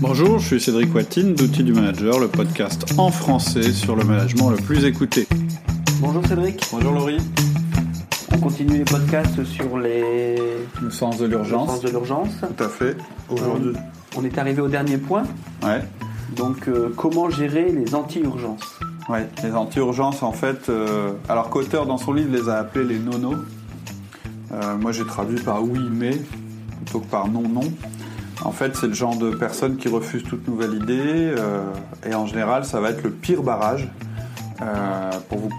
Bonjour, je suis Cédric Watine d'Outils du Manager, le podcast en français sur le management le plus écouté. Bonjour Cédric. Bonjour Laurie. On continue les podcasts sur les Le sens de le l'urgence. sens de l'urgence. Tout à fait. Aujourd'hui. On est arrivé au dernier point. Ouais. Donc, euh, comment gérer les anti-urgences? Ouais. Les anti-urgences, en fait, euh, alors qu'auteur dans son livre les a appelés les nonos. Euh, moi, j'ai traduit par oui mais plutôt que par non non. En fait, c'est le genre de personnes qui refusent toute nouvelle idée euh, et en général, ça va être le pire barrage euh, pour, vous,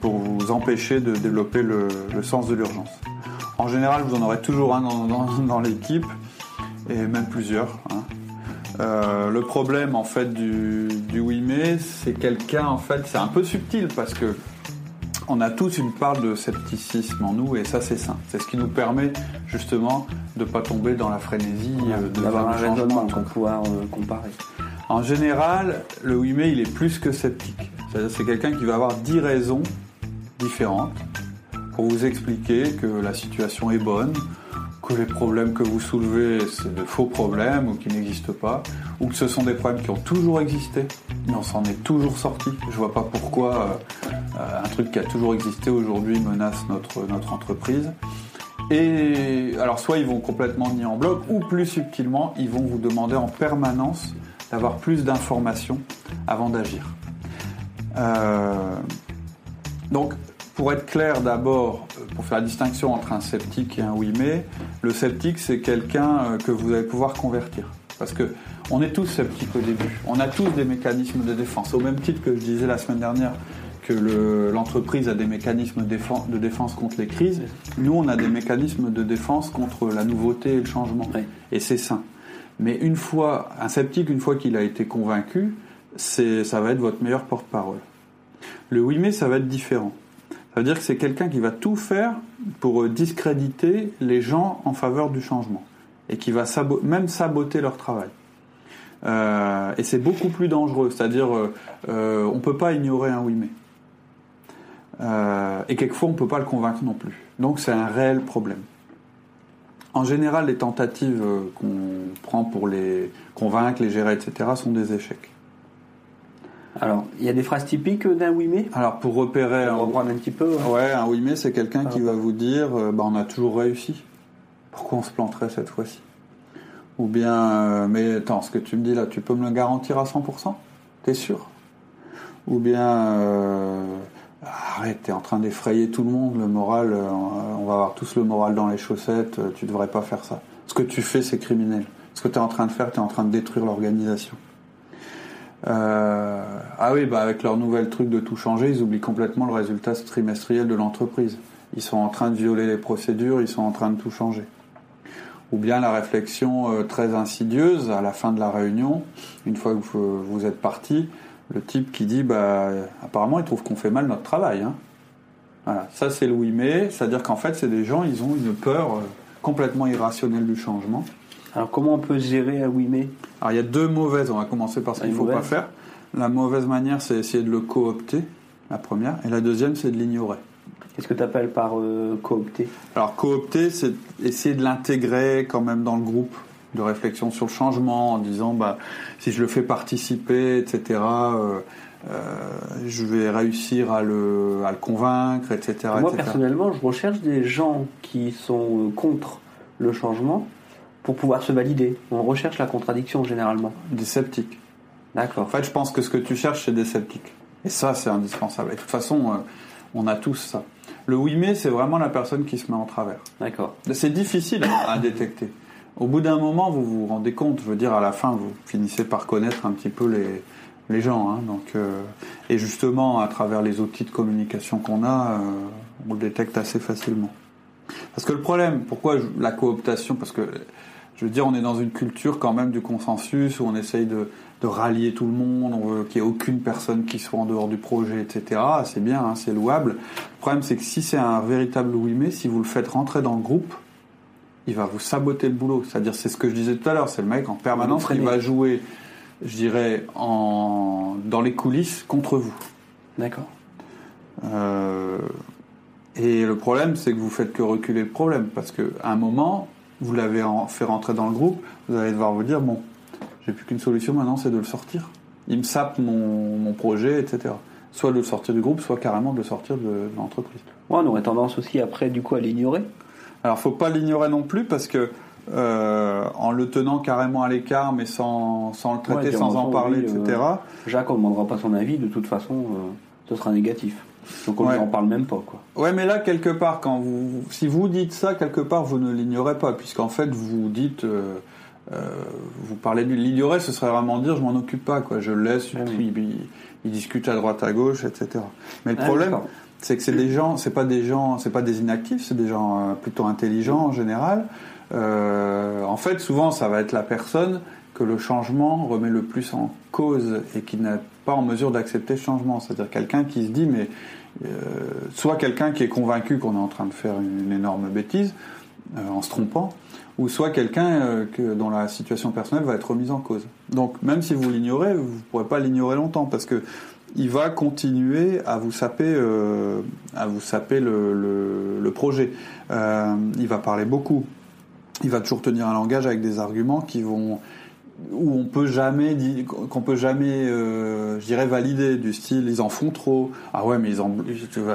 pour vous empêcher de développer le, le sens de l'urgence. En général, vous en aurez toujours un dans, dans- dans l'équipe et même plusieurs. hein. Euh, le problème en fait du, du oui c'est quelqu'un en fait, c'est un peu subtil parce que on a tous une part de scepticisme en nous et ça c'est sain. C'est ce qui nous permet justement de pas tomber dans la frénésie euh, de D'avoir un raisonnement pour pouvoir euh, comparer. En général, le oui mais il est plus que sceptique. C'est-à-dire c'est quelqu'un qui va avoir 10 raisons différentes pour vous expliquer que la situation est bonne, que les problèmes que vous soulevez c'est de faux problèmes ou qui n'existent pas, ou que ce sont des problèmes qui ont toujours existé, mais on s'en est toujours sorti. Je vois pas pourquoi euh, euh, un truc qui a toujours existé aujourd'hui menace notre, notre entreprise. Et alors soit ils vont complètement nier en bloc, ou plus subtilement, ils vont vous demander en permanence d'avoir plus d'informations avant d'agir. Euh, donc, pour être clair d'abord, euh, pour faire la distinction entre un sceptique et un oui mais, le sceptique c'est quelqu'un euh, que vous allez pouvoir convertir. Parce que on est tous sceptiques au début. On a tous des mécanismes de défense. Au même titre que je disais la semaine dernière que le- l'entreprise a des mécanismes de défense contre les crises, nous on a des mécanismes de défense contre la nouveauté et le changement. Oui. Et c'est sain. Mais une fois, un sceptique, une fois qu'il a été convaincu, ça va être votre meilleur porte-parole. Le oui mais ça va être différent. Ça veut dire que c'est quelqu'un qui va tout faire pour euh, discréditer les gens en faveur du changement et qui va même saboter leur travail. Euh, et c'est beaucoup plus dangereux, c'est-à-dire euh, euh, on peut pas ignorer un oui mais. Et quelquefois on peut pas le convaincre non plus. Donc c'est un réel problème. En général, les tentatives qu'on prend pour les convaincre, les gérer, etc., sont des échecs. Alors, il y a des phrases typiques d'un oui mais Alors pour repérer On reprendre un petit peu. hein. Ouais, un oui mais c'est quelqu'un qui Ah. va vous dire euh, bah, on a toujours réussi. Pourquoi on se planterait cette fois-ci? Ou bien euh, mais attends, ce que tu me dis là, tu peux me le garantir à 100% T'es sûr? Ou bien euh, arrête, t'es en train d'effrayer tout le monde, le moral, euh, on va avoir tous le moral dans les chaussettes, euh, tu devrais pas faire ça. Ce que tu fais, c'est criminel. Ce que tu es en train de faire, tu es en train de détruire l'organisation. Euh, ah oui, bah avec leur nouvel truc de tout changer, ils oublient complètement le résultat trimestriel de l'entreprise. Ils sont en train de violer les procédures, ils sont en train de tout changer. Ou bien la réflexion euh, très insidieuse à la fin de la réunion, une fois que vous, êtes parti, le type qui dit bah apparemment il trouve qu'on fait mal notre travail. Hein. Voilà, ça c'est le oui mais, c'est-à-dire qu'en fait c'est des gens, ils ont une peur euh, complètement irrationnelle du changement. Alors, comment on peut gérer oui mais Alors il y a deux mauvaises, on va commencer par ce qu'il ne faut pas faire. La mauvaise manière, c'est essayer de le coopter, la première, et la deuxième, c'est de l'ignorer. Qu'est-ce que tu appelles par euh, coopter? Alors coopter, c'est essayer de l'intégrer quand même dans le groupe de réflexion sur le changement, en disant bah si je le fais participer, etc. euh, euh, je vais réussir à le, à le convaincre, etc. Moi, etc. personnellement, je recherche des gens qui sont contre le changement pour pouvoir se valider. On recherche la contradiction généralement. Des sceptiques. En D'accord. fait, je pense que ce que tu cherches, c'est des sceptiques. Et ça, c'est indispensable. Et de toute façon, euh, on a tous ça. Le oui mais, c'est vraiment la personne qui se met en travers. D'accord. C'est difficile à détecter. Au bout d'un moment, vous vous rendez compte, je veux dire, à la fin, vous finissez par connaître un petit peu les, les gens. hein. donc, euh, et justement, à travers les outils de communication qu'on a, euh, on le détecte assez facilement. Parce que le problème, pourquoi je- la cooptation Parce que, je veux dire, on est dans une culture quand même du consensus, où on essaye de, de rallier tout le monde, on veut qu'il n'y ait aucune personne qui soit en dehors du projet, etc. C'est bien, hein, c'est louable. Le problème, c'est que si c'est un véritable oui mais, si vous le faites rentrer dans le groupe, il va vous saboter le boulot. C'est-à-dire, c'est ce que je disais tout à l'heure, c'est le mec en permanence qui va jouer, je dirais, en, dans les coulisses contre vous. D'accord. Euh, et le problème, c'est que vous faites que reculer le problème, parce qu'à un moment, vous l'avez fait rentrer dans le groupe, vous allez devoir vous dire, bon, J'ai plus qu'une solution maintenant, c'est de le sortir. Il me sape mon, mon projet, etc. Soit de le sortir du groupe, soit carrément de le sortir de, de l'entreprise. Ouais, on aurait tendance aussi après, du coup, à l'ignorer. Alors, faut pas l'ignorer non plus parce que euh, en le tenant carrément à l'écart, mais sans, sans le traiter, Ouais, sans en parler, oui, etc. euh, Jacques, on ne demandera pas son avis, de toute façon, euh, ce sera négatif. Donc on Ouais. n'en parle même pas, quoi. Ouais, mais là, quelque part, quand vous, si vous dites ça, quelque part, vous ne l'ignorez pas, puisqu'en fait, vous dites, euh, euh, vous parlez de l'ignorer, ce serait vraiment dire, je m'en occupe pas, quoi. Je le laisse, Ah oui. il- il discute à droite, à gauche, etc. Mais le Ah, problème, c'est que c'est des gens, c'est pas des gens, c'est pas des inactifs, c'est des gens euh, plutôt intelligents en général. Euh, en fait, souvent, ça va être la personne que le changement remet le plus en cause et qui n'est pas en mesure d'accepter le changement. C'est-à-dire quelqu'un qui se dit, mais euh, soit quelqu'un qui est convaincu qu'on est en train de faire une, énorme bêtise euh, en se trompant, ou soit quelqu'un euh, que, dont la situation personnelle va être remise en cause. Donc, même si vous l'ignorez, vous ne pourrez pas l'ignorer longtemps parce que il va continuer à vous saper, à vous saper le, le- projet. Il va parler beaucoup. Il va toujours tenir un langage avec des arguments qui vont où on peut jamais qu'on peut jamais, euh, je dirais, valider du style ils en font trop. Ah ouais, mais ils en,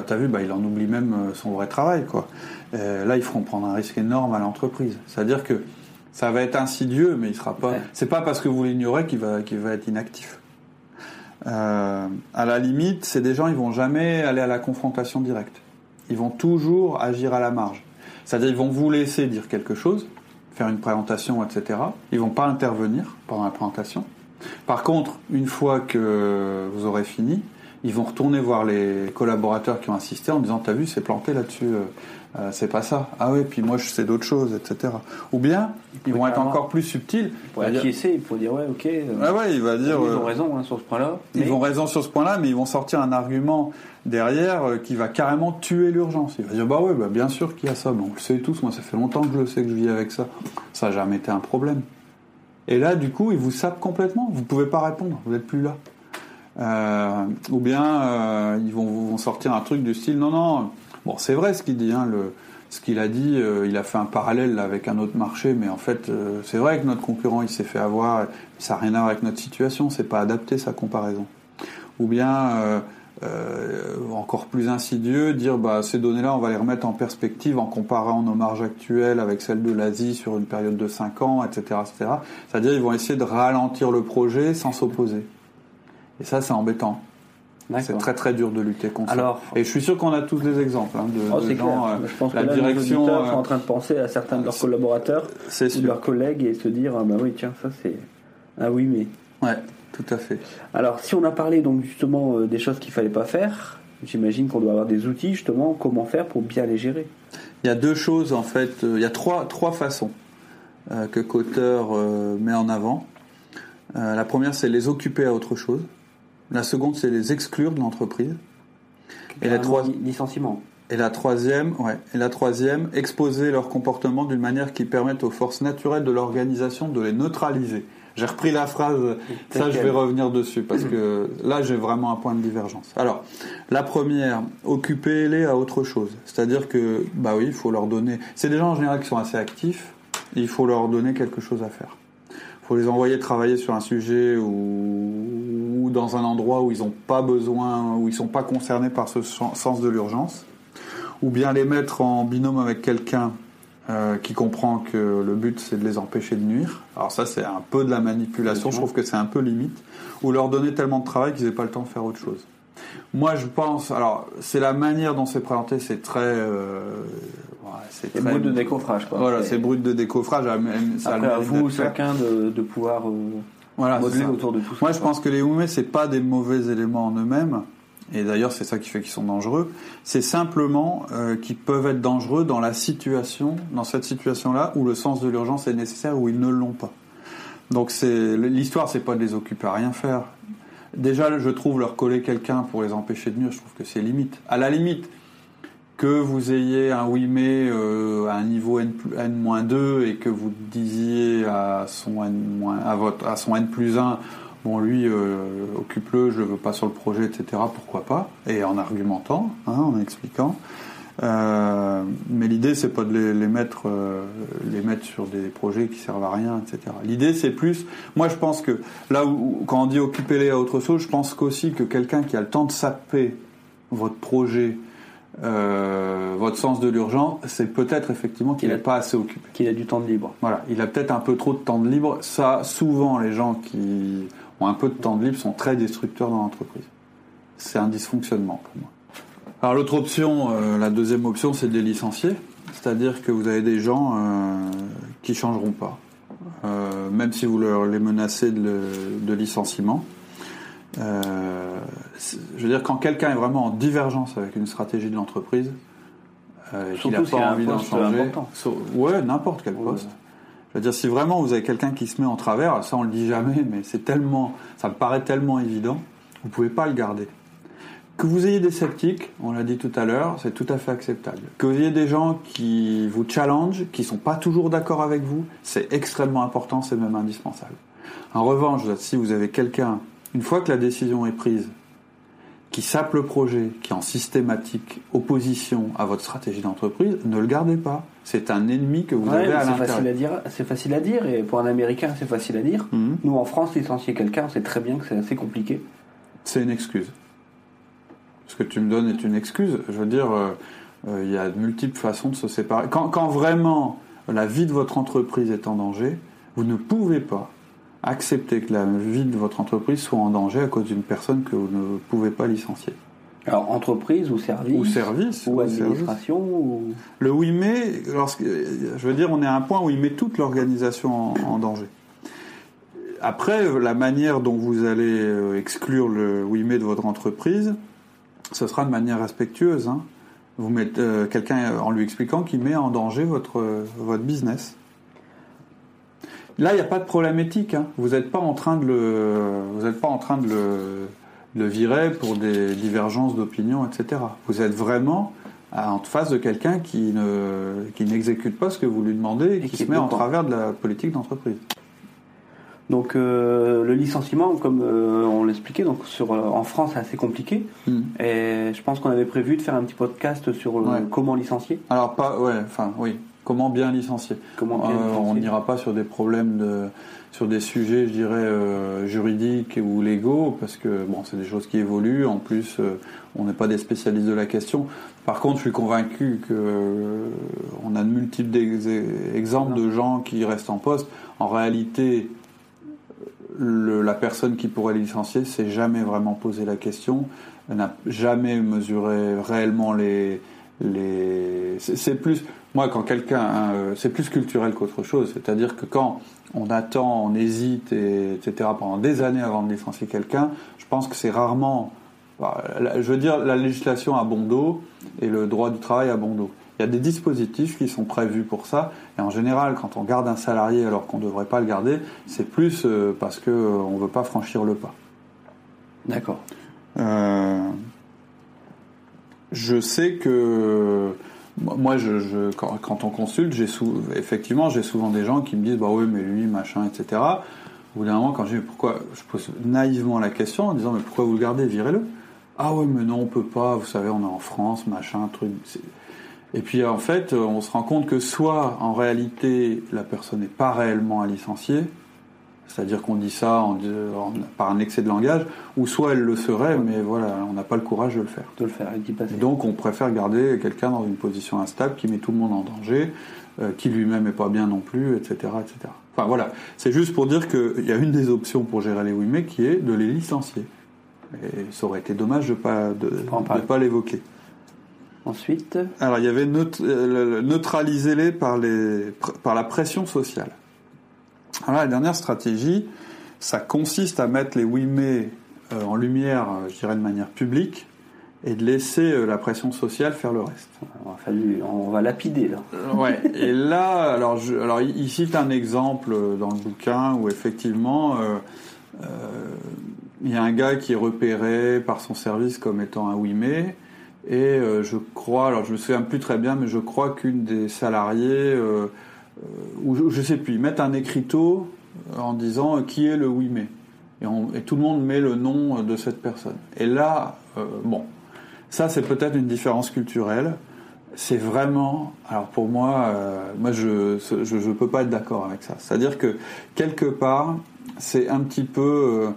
t'as vu, bah il en oublie même euh, son vrai travail quoi. Euh, là, ils feront prendre un risque énorme à l'entreprise. C'est-à-dire que ça va être insidieux, mais il sera pas. Ouais. C'est pas parce que vous l'ignorez qu'il va qu'il va être inactif. Euh, à la limite, c'est des gens, ils vont jamais aller à la confrontation directe. Ils vont toujours agir à la marge. C'est-à-dire, ils vont vous laisser dire quelque chose, faire une présentation, etc. Ils vont pas intervenir pendant la présentation. Par contre, une fois que vous aurez fini, ils vont retourner voir les collaborateurs qui ont assisté en disant T'as vu, c'est planté là-dessus, euh, euh, c'est pas ça. Ah ouais, puis moi je sais d'autres choses, etc. Ou bien, ils vont être encore plus subtils. Pour C'est-à-dire- acquiescer, il faut dire, ouais, ok. euh, Ah ouais, il va dire. ils euh, ont raison hein, sur ce point-là. ils mais- ont raison sur ce point-là, mais ils vont sortir un argument derrière euh, qui va carrément tuer l'urgence. Il va dire bah ouais, bah bien sûr qu'il y a ça, mais on le sait tous. Moi, ça fait longtemps que je le sais que je vis avec ça. Ça n'a jamais été un problème. Et là, du coup, ils vous sapent complètement. Vous pouvez pas répondre. Vous n'êtes plus là. Euh, ou bien euh, ils vont, vont sortir un truc du style non non. Bon, c'est vrai ce qu'il dit. Hein, le, ce qu'il a dit, euh, il a fait un parallèle avec un autre marché, mais en fait, euh, c'est vrai que notre concurrent, il s'est fait avoir. Ça n'a rien à voir avec notre situation. C'est pas adapté sa comparaison ou bien euh, encore plus insidieux, dire bah, ces données-là, on va les remettre en perspective en comparant nos marges actuelles avec celles de l'Asie sur une période de 5 ans, etc. etc. C'est-à-dire ils vont essayer de ralentir le projet sans s'opposer. Et ça, c'est embêtant. C'est très très dur de lutter contre Alors- ça. Et je suis sûr qu'on a tous des exemples hein, de, Oh, de gens. euh, je pense la que là, direction, les auditeurs euh, sont en train de penser à certains de leurs collaborateurs ou de leurs collègues et se dire, ah bah oui, tiens, ça c'est. Ah oui, mais. Ouais, tout à fait. Alors, si on a parlé donc justement euh, des choses qu'il fallait pas faire, j'imagine qu'on doit avoir des outils justement, comment faire pour bien les gérer. Il y a deux choses en fait, il y a trois, trois façons euh, que Cotter met en avant. La première, c'est les occuper à autre chose. La seconde, c'est les exclure de l'entreprise. Et la, licenciement. et troisième, ouais, et la troisième, exposer leur comportement d'une manière qui permette aux forces naturelles de l'organisation de les neutraliser. J'ai repris la phrase, ça je vais revenir dessus parce que là j'ai vraiment un point de divergence. Alors, la première, occupez-les à autre chose. C'est-à-dire que, bah oui, il faut leur donner. C'est des gens en général qui sont assez actifs, il faut leur donner quelque chose à faire. Faut les envoyer travailler sur un sujet ou, ou dans un endroit où ils n'ont pas besoin, où ils sont pas concernés par ce sen- sens de l'urgence, ou bien les mettre en binôme avec quelqu'un euh, qui comprend que le but c'est de les empêcher de nuire. Alors ça c'est un peu de la manipulation, je trouve que c'est un peu limite, ou leur donner tellement de travail qu'ils n'aient pas le temps de faire autre chose. Moi je pense, alors c'est la manière dont c'est présenté, c'est très, euh, ouais, c'est très- brut de décoffrage, quoi. Voilà, c'est brut de décoffrage. ça a même- ça Après, à vous, chacun, de, de pouvoir euh, Voilà, modeler autour de tout ça. Moi, je pense que les Oumé, c'est pas des mauvais éléments en eux-mêmes. Et d'ailleurs, c'est ça qui fait qu'ils sont dangereux. C'est simplement euh, qu'ils peuvent être dangereux dans la situation, dans cette situation-là, où le sens de l'urgence est nécessaire, où ils ne l'ont pas. Donc, c'est l'histoire, c'est pas de les occuper à rien faire. Déjà, je trouve leur coller quelqu'un pour les empêcher de nuire, je trouve que c'est limite. À la limite, que vous ayez un oui mais euh, à un niveau N, plus- N-2 et que vous disiez à son N, à votre, à son N plus 1, bon lui, euh, occupe-le, je le veux pas sur le projet, etc., pourquoi pas, et en argumentant, hein, en expliquant. Euh, mais l'idée, c'est pas de les, les mettre, euh, les mettre sur des projets qui servent à rien, etc. L'idée, c'est plus. Moi, je pense que là où, quand on dit occupez-les à autre chose, je pense qu'aussi que quelqu'un qui a le temps de saper votre projet, euh, votre sens de l'urgence, c'est peut-être effectivement qu'il n'est pas assez occupé. Qu'il a du temps de libre. Voilà, il a peut-être un peu trop de temps de libre. Ça, souvent, les gens qui ont un peu de temps de libre sont très destructeurs dans l'entreprise. C'est un dysfonctionnement pour moi. Alors l'autre option, euh, la deuxième option, c'est de les licencier. C'est-à-dire que vous avez des gens euh, qui changeront pas, Euh, même si vous leur les menacez de, le- de licenciement. Je veux dire, quand quelqu'un est vraiment en divergence avec une stratégie de l'entreprise, euh, qu'il n'a pas a envie d'en changer, so- ouais, n'importe quel Ouais. poste. Je veux dire, si vraiment vous avez quelqu'un qui se met en travers, ça on le dit jamais, mais c'est tellement, ça me paraît tellement évident, vous pouvez pas le garder. Que vous ayez des sceptiques, on l'a dit tout à l'heure, c'est tout à fait acceptable. Que vous ayez des gens qui vous challenge, qui sont pas toujours d'accord avec vous, c'est extrêmement important, c'est même indispensable. En revanche, si vous avez quelqu'un, une fois que la décision est prise, qui sape le projet, qui est en systématique opposition à votre stratégie d'entreprise, ne le gardez pas. C'est un ennemi que vous Ouais, avez à c'est facile l'intérieur. à dire. C'est facile à dire et pour un Américain, c'est facile à dire. Mhm. Nous, en France, licencier quelqu'un, c'est très bien que c'est assez compliqué. C'est une excuse. Ce que tu me donnes est une excuse. Je veux dire, euh, euh, il y a de multiples façons de se séparer. Quand, quand vraiment la vie de votre entreprise est en danger, vous ne pouvez pas accepter que la vie de votre entreprise soit en danger à cause d'une personne que vous ne pouvez pas licencier. Alors, entreprise ou service Ou service. ou administration ou... Le oui mais, lorsque, je veux dire, on est à un point où il met toute l'organisation en, en danger. Après, la manière dont vous allez euh, exclure le oui mais de votre entreprise, ce sera de manière respectueuse. hein. Vous mettez euh, quelqu'un en lui expliquant qu'il met en danger votre, euh, votre business. Là, il n'y a pas de problème éthique. hein. Vous n'êtes pas en train de le, vous pas en train de le, de le virer pour des divergences d'opinion, etc. Vous êtes vraiment en face de quelqu'un qui ne, qui n'exécute pas ce que vous lui demandez et, Et qui, qui se met en travers de la politique d'entreprise. Donc, euh, le licenciement, comme euh, on l'expliquait, donc sur, euh, en France, c'est assez compliqué. Hmm. Et je pense qu'on avait prévu de faire un petit podcast sur Ouais. comment licencier. Alors pas, ouais, enfin oui. Comment bien licencier Comment bien Euh, On licencier. n'ira pas sur des problèmes de, sur des sujets, je dirais juridiques ou légaux, parce que bon, c'est des choses qui évoluent. En plus, on n'est pas des spécialistes de la question. Par contre, je suis convaincu que on a de multiples ex- exemples de gens qui restent en poste. En réalité, la personne qui pourrait les licencier s'est jamais vraiment posé la question, n'a jamais mesuré réellement les les. C'est plus moi quand quelqu'un, hein, euh, c'est plus culturel qu'autre chose. C'est-à-dire que quand on attend, on hésite, et, etc. pendant des années avant de licencier quelqu'un, je pense que c'est rarement. bah, Je veux dire, la législation a bon dos et le droit du travail a bon dos. Il y a des dispositifs qui sont prévus pour ça. Et en général, quand on garde un salarié alors qu'on ne devrait pas le garder, c'est plus euh, parce qu'on ne veut pas franchir le pas. D'accord. Euh, je sais que moi, je, je- quand, quand on consulte, j'ai effectivement, j'ai souvent des gens qui me disent bah oui, mais lui, machin, etc. Au bout d'un moment, quand je dis pourquoi, je pose naïvement la question en disant mais pourquoi vous le gardez, virez-le. Ah ouais, mais non, on peut pas. Vous savez, on est en France, machin, truc. Et puis en fait, on se rend compte que soit en réalité la personne n'est pas réellement à licencier, c'est-à-dire qu'on dit ça en- en- par un excès de langage, ou soit elle le serait, mais voilà, on n'a pas le courage de le faire. De le faire et donc on préfère garder quelqu'un dans une position instable qui met tout le monde en danger, euh, qui lui-même n'est pas bien non plus, etc. etc. Enfin voilà, c'est juste pour dire qu'il y a une des options pour gérer les WIME qui est de les licencier. Et ça aurait été dommage de ne pas, de pas l'évoquer. Ensuite, Alors il y avait neut- euh, le- neutraliser-les par, les, par la pression sociale. Alors la dernière stratégie, ça consiste à mettre les WIME euh, en lumière, euh, je dirais de manière publique, et de laisser euh, la pression sociale faire le reste. on va, fallu- on va lapider là. Ouais. Et là, alors, je, alors il cite un exemple euh, dans le bouquin où effectivement, euh, euh, il y a un gars qui est repéré par son service comme étant un WIME. Et euh, je crois, alors je me souviens plus très bien, mais je crois qu'une des salariés, euh, euh, ou je, je sais plus, ils mettent un écriteau en disant qui est le WIME. Et, on- et tout le monde met le nom de cette personne. Et là, bon, ça c'est peut-être une différence culturelle. c'est vraiment, alors pour moi, moi je je, je peux pas être d'accord avec ça. C'est-à-dire que quelque part, c'est un petit peu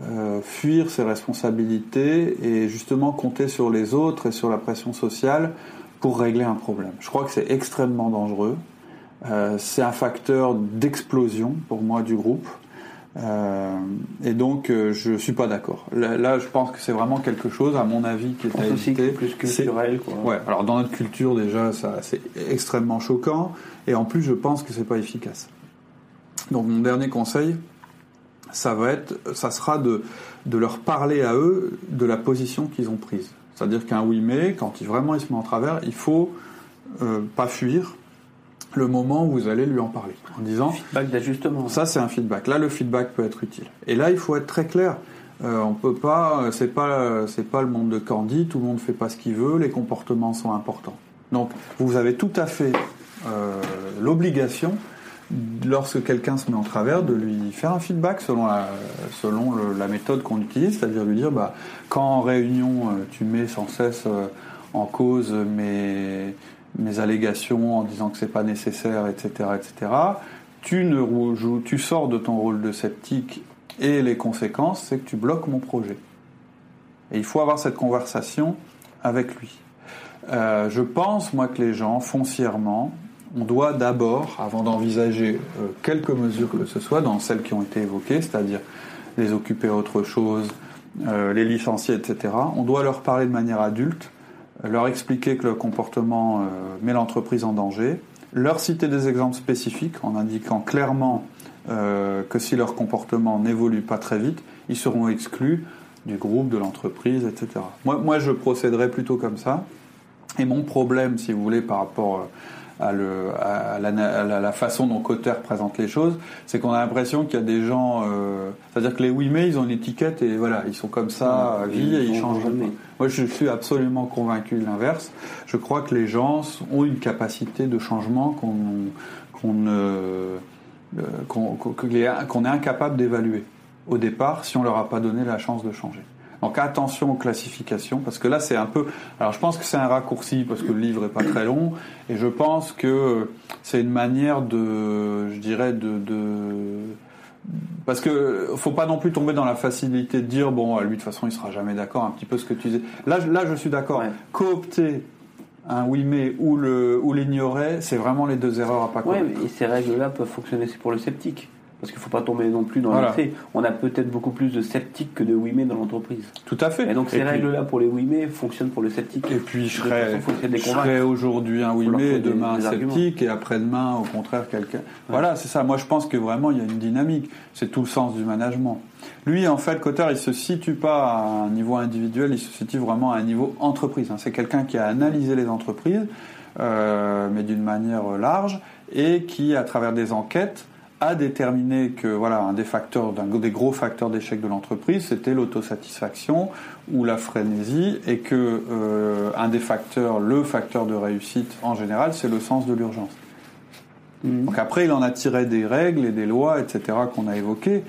euh, fuir ses responsabilités et justement compter sur les autres et sur la pression sociale pour régler un problème. Je crois que c'est extrêmement dangereux. Euh, c'est un facteur d'explosion pour moi du groupe. Euh, et donc, euh, je suis pas d'accord. Là, là, je pense que c'est vraiment quelque chose, à mon avis, qui est à éviter. plus culturel. Quoi. Ouais. Alors, dans notre culture, déjà, ça, c'est extrêmement choquant. Et en plus, je pense que c'est pas efficace. Donc, mon dernier conseil, ça va être, ça sera de, de leur parler à eux de la position qu'ils ont prise. C'est-à-dire qu'un oui mais, quand il vraiment il se met en travers, il faut euh, pas fuir le moment où vous allez lui en parler, en disant Feedback d'ajustement. ça, c'est un feedback. Là, le feedback peut être utile. Et là, il faut être très clair. Euh, on peut pas, c'est pas, c'est pas le monde de Candy. Tout le monde fait pas ce qu'il veut. Les comportements sont importants. Donc, vous avez tout à fait euh, l'obligation, lorsque quelqu'un se met en travers, de lui faire un feedback selon la, selon la méthode qu'on utilise, c'est-à-dire lui dire, bah, quand en réunion, euh, tu mets sans cesse euh, en cause mes, mes allégations en disant que c'est pas nécessaire, etc., etc. Tu ne tu sors de ton rôle de sceptique et les conséquences, c'est que tu bloques mon projet. Et il faut avoir cette conversation avec lui. Euh, je pense, moi, que les gens, foncièrement, on doit d'abord, avant d'envisager euh, quelques mesures que ce soit, dans celles qui ont été évoquées, c'est-à-dire les occuper à autre chose, euh, les licencier, etc., on doit leur parler de manière adulte, leur expliquer que le comportement euh, met l'entreprise en danger, leur citer des exemples spécifiques en indiquant clairement euh, que si leur comportement n'évolue pas très vite, ils seront exclus du groupe, de l'entreprise, etc. Moi, moi, je procéderais plutôt comme ça. Et mon problème, si vous voulez, par rapport euh, à, le, à, la, à la- façon dont Cotter présente les choses, c'est qu'on a l'impression qu'il y a des gens... euh, C'est-à-dire que les oui mais, ils ont une étiquette et voilà, ils sont comme ça à vie et ils changent jamais. Moi, je suis absolument convaincu de l'inverse. Je crois que les gens ont une capacité de changement qu'on qu'on ne- euh, est incapable d'évaluer au départ si on leur a pas donné la chance de changer. Donc attention aux classifications, parce que là c'est un peu... Alors je pense que c'est un raccourci, parce que le livre est pas très long, et je pense que c'est une manière de, je dirais, de... de parce que faut pas non plus tomber dans la facilité de dire bon lui de toute façon il sera jamais d'accord un petit peu ce que tu disais là je- là je suis d'accord Ouais. coopter un oui mais ou le ou l'ignorer c'est vraiment les deux erreurs à pas Ouais, commettre mais ces règles-là peuvent fonctionner aussi pour le sceptique. Parce qu'il ne faut pas tomber non plus dans Voilà. l'excès. On a peut-être beaucoup plus de sceptiques que de oui mais dans l'entreprise. tout à fait Et donc ces règles-là pour les oui mais fonctionnent pour le sceptique. Et puis je serais, aujourd'hui un oui mais, demain des un sceptique, et après-demain au contraire quelqu'un. Voilà, c'est ça. Moi je pense que vraiment il y a une dynamique. C'est tout le sens du management. Lui en fait, Cotter, il se situe pas à un niveau individuel, il se situe vraiment à un niveau entreprise. hein. C'est quelqu'un qui a analysé les entreprises, euh, mais d'une manière large, et qui à travers des enquêtes a déterminé que voilà un des facteurs, d'un des gros facteurs d'échec de l'entreprise, c'était l'autosatisfaction ou la frénésie, et que euh, un des facteurs, le facteur de réussite en général, c'est le sens de l'urgence. Mhm. Donc après, il en a tiré des règles et des lois, etc., qu'on a évoquées.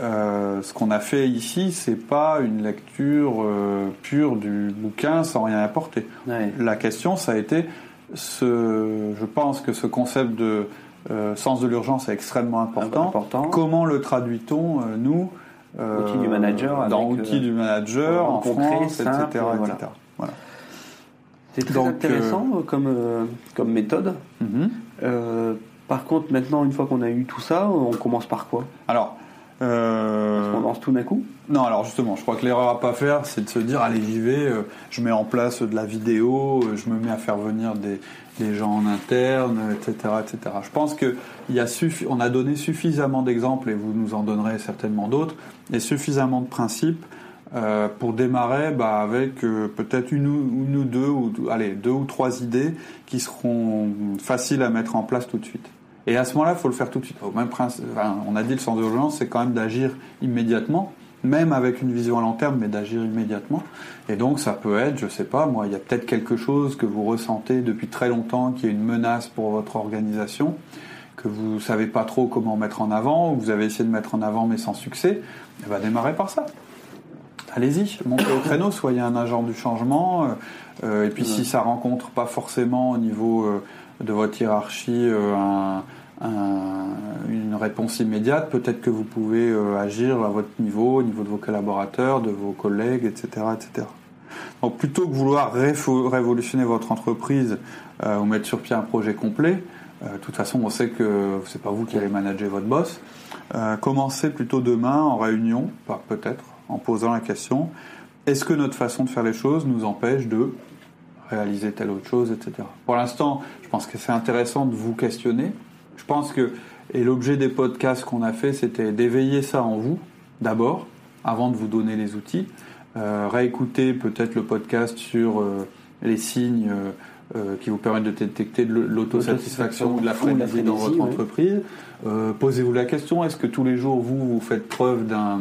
Euh, ce qu'on a fait ici, c'est pas une lecture euh, pure du bouquin sans rien apporter. Ouais. La question, ça a été, ce, je pense que ce concept de euh, sens de l'urgence est extrêmement important. Important. Comment le traduit-on, euh, nous, euh, Outil du manager dans avec, outils euh, du manager, en concret, France, simple, etc. voilà. etc. Voilà. C'est très Donc, intéressant comme, comme méthode. Mhm. Par contre, maintenant, une fois qu'on a eu tout ça, on commence par quoi? Alors, euh, On lance tout d'un coup? Non, alors justement, je crois que l'erreur à pas faire, c'est de se dire allez j'y vais, je mets en place de la vidéo, je me mets à faire venir des, des gens en interne, etc., etc. Je pense que y a suffi- on a donné suffisamment d'exemples et vous nous en donnerez certainement d'autres, et suffisamment de principes euh, pour démarrer bah, avec euh, peut-être une, ou- deux ou allez deux ou trois idées qui seront faciles à mettre en place tout de suite. Et à ce moment-là, il faut le faire tout de suite. Au même principe, on a dit le sens d'urgence, c'est quand même d'agir immédiatement, même avec une vision à long terme, mais d'agir immédiatement. Et donc, ça peut être, je sais pas, moi, il y a peut-être quelque chose que vous ressentez depuis très longtemps, qui est une menace pour votre organisation, que vous savez pas trop comment mettre en avant, ou vous avez essayé de mettre en avant mais sans succès. Et ben, démarrez par ça. allez-y, montez au créneau, soyez un agent du changement. et puis si ça rencontre pas forcément au niveau de votre hiérarchie une réponse immédiate, peut-être que vous pouvez agir à votre niveau, au niveau de vos collaborateurs, de vos collègues, etc. etc. Donc plutôt que vouloir révolutionner votre entreprise ou mettre sur pied un projet complet, de toute façon on sait que c'est pas vous qui allez manager votre boss, euh, commencer plutôt demain en réunion, peut-être, en posant la question est-ce que notre façon de faire les choses nous empêche de réaliser telle autre chose, etc. Pour l'instant, je pense que c'est intéressant de vous questionner. Je pense que, et l'objet des podcasts qu'on a fait, c'était d'éveiller ça en vous, d'abord, avant de vous donner les outils. Euh, réécouter peut-être le podcast sur euh, les signes euh, qui vous permettent de détecter de l'autosatisfaction ou de la frénésie dans votre entreprise. Euh, posez-vous la question, est-ce que tous les jours, vous, vous faites preuve d'un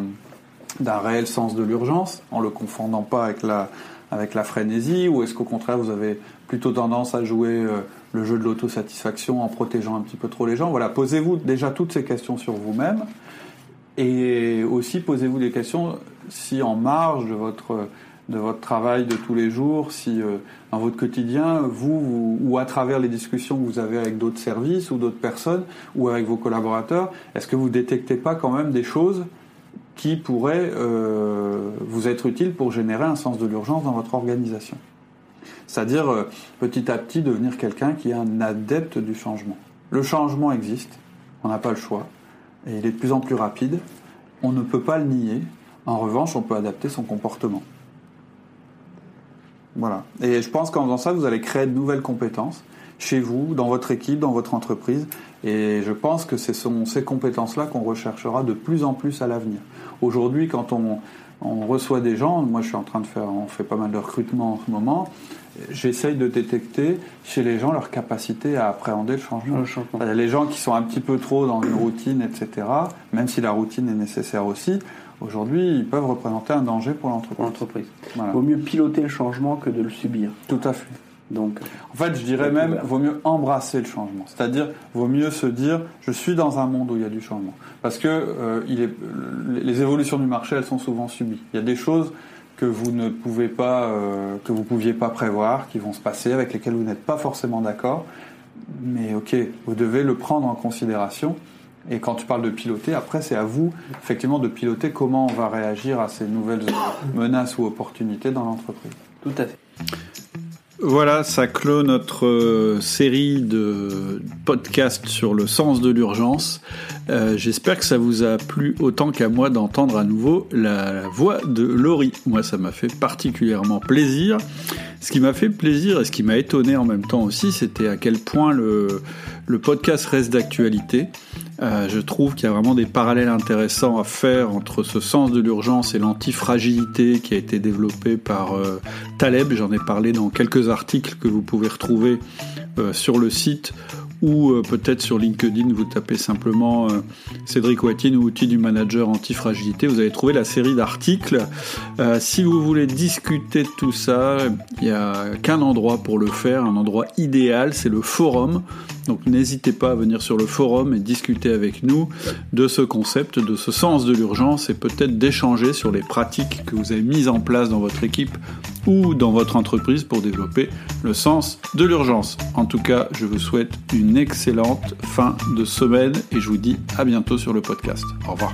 d'un réel sens de l'urgence, en le confondant pas avec la, avec la frénésie, ou est-ce qu'au contraire vous avez plutôt tendance à jouer euh, le jeu de l'autosatisfaction en protégeant un petit peu trop les gens. Voilà, posez-vous déjà toutes ces questions sur vous-même, et aussi posez-vous des questions si en marge de votre travail de tous les jours, si euh, dans votre quotidien, vous, ou à travers les discussions que vous avez avec d'autres services ou d'autres personnes ou avec vos collaborateurs, est-ce que vous détectez pas quand même des choses qui pourraient euh, vous être utiles pour générer un sens de l'urgence dans votre organisation? C'est-à-dire euh, petit à petit devenir quelqu'un qui est un adepte du changement. Le changement existe, on n'a pas le choix, et il est de plus en plus rapide, on ne peut pas le nier, en revanche on peut adapter son comportement. Voilà. Et je pense qu'en faisant ça, vous allez créer de nouvelles compétences chez vous, dans votre équipe, dans votre entreprise. Et je pense que ce sont ces compétences-là qu'on recherchera de plus en plus à l'avenir. Aujourd'hui, quand on, reçoit des gens, moi je suis en train de faire, on fait pas mal de recrutement en ce moment, j'essaye de détecter chez les gens leur capacité à appréhender le changement. Le changement. Les gens qui sont un petit peu trop dans une routine, etc., même si la routine est nécessaire aussi, aujourd'hui, ils peuvent représenter un danger pour l'entreprise. Il Vaut mieux piloter le changement que de le subir. Tout à fait. Donc, en fait, je dirais même, vaut mieux embrasser le changement. C'est-à-dire, vaut mieux se dire, je suis dans un monde où il y a du changement. Parce que euh, il est, les évolutions du marché, elles sont souvent subies. Il y a des choses que vous ne pouvez pas, euh, que vous pouviez pas prévoir, qui vont se passer, avec lesquelles vous n'êtes pas forcément d'accord. Mais ok, vous devez le prendre en considération et quand tu parles de piloter, après, c'est à vous, effectivement, de piloter comment on va réagir à ces nouvelles menaces ou opportunités dans l'entreprise. Tout à fait. Voilà, ça clôt notre euh, série de podcasts sur le sens de l'urgence. Euh, j'espère que ça vous a plu autant qu'à moi d'entendre à nouveau la, voix de Laurie. Moi, ça m'a fait particulièrement plaisir. Ce qui m'a fait plaisir et ce qui m'a étonné en même temps aussi, c'était à quel point le, le podcast reste d'actualité. Euh, je trouve qu'il y a vraiment des parallèles intéressants à faire entre ce sens de l'urgence et l'antifragilité qui a été développé par euh, Taleb. J'en ai parlé dans quelques articles que vous pouvez retrouver euh, sur le site ou euh, peut-être sur LinkedIn, vous tapez simplement euh, Cédric Watine ou outil du manager antifragilité, vous allez trouver la série d'articles. Euh, si vous voulez discuter de tout ça, il n'y a qu'un endroit pour le faire, un endroit idéal, c'est le forum. Donc n'hésitez pas à venir sur le forum et discuter avec nous de ce concept, de ce sens de l'urgence et peut-être d'échanger sur les pratiques que vous avez mises en place dans votre équipe ou dans votre entreprise pour développer le sens de l'urgence. En tout cas, je vous souhaite excellente fin de semaine et je vous dis à bientôt sur le podcast. Au revoir.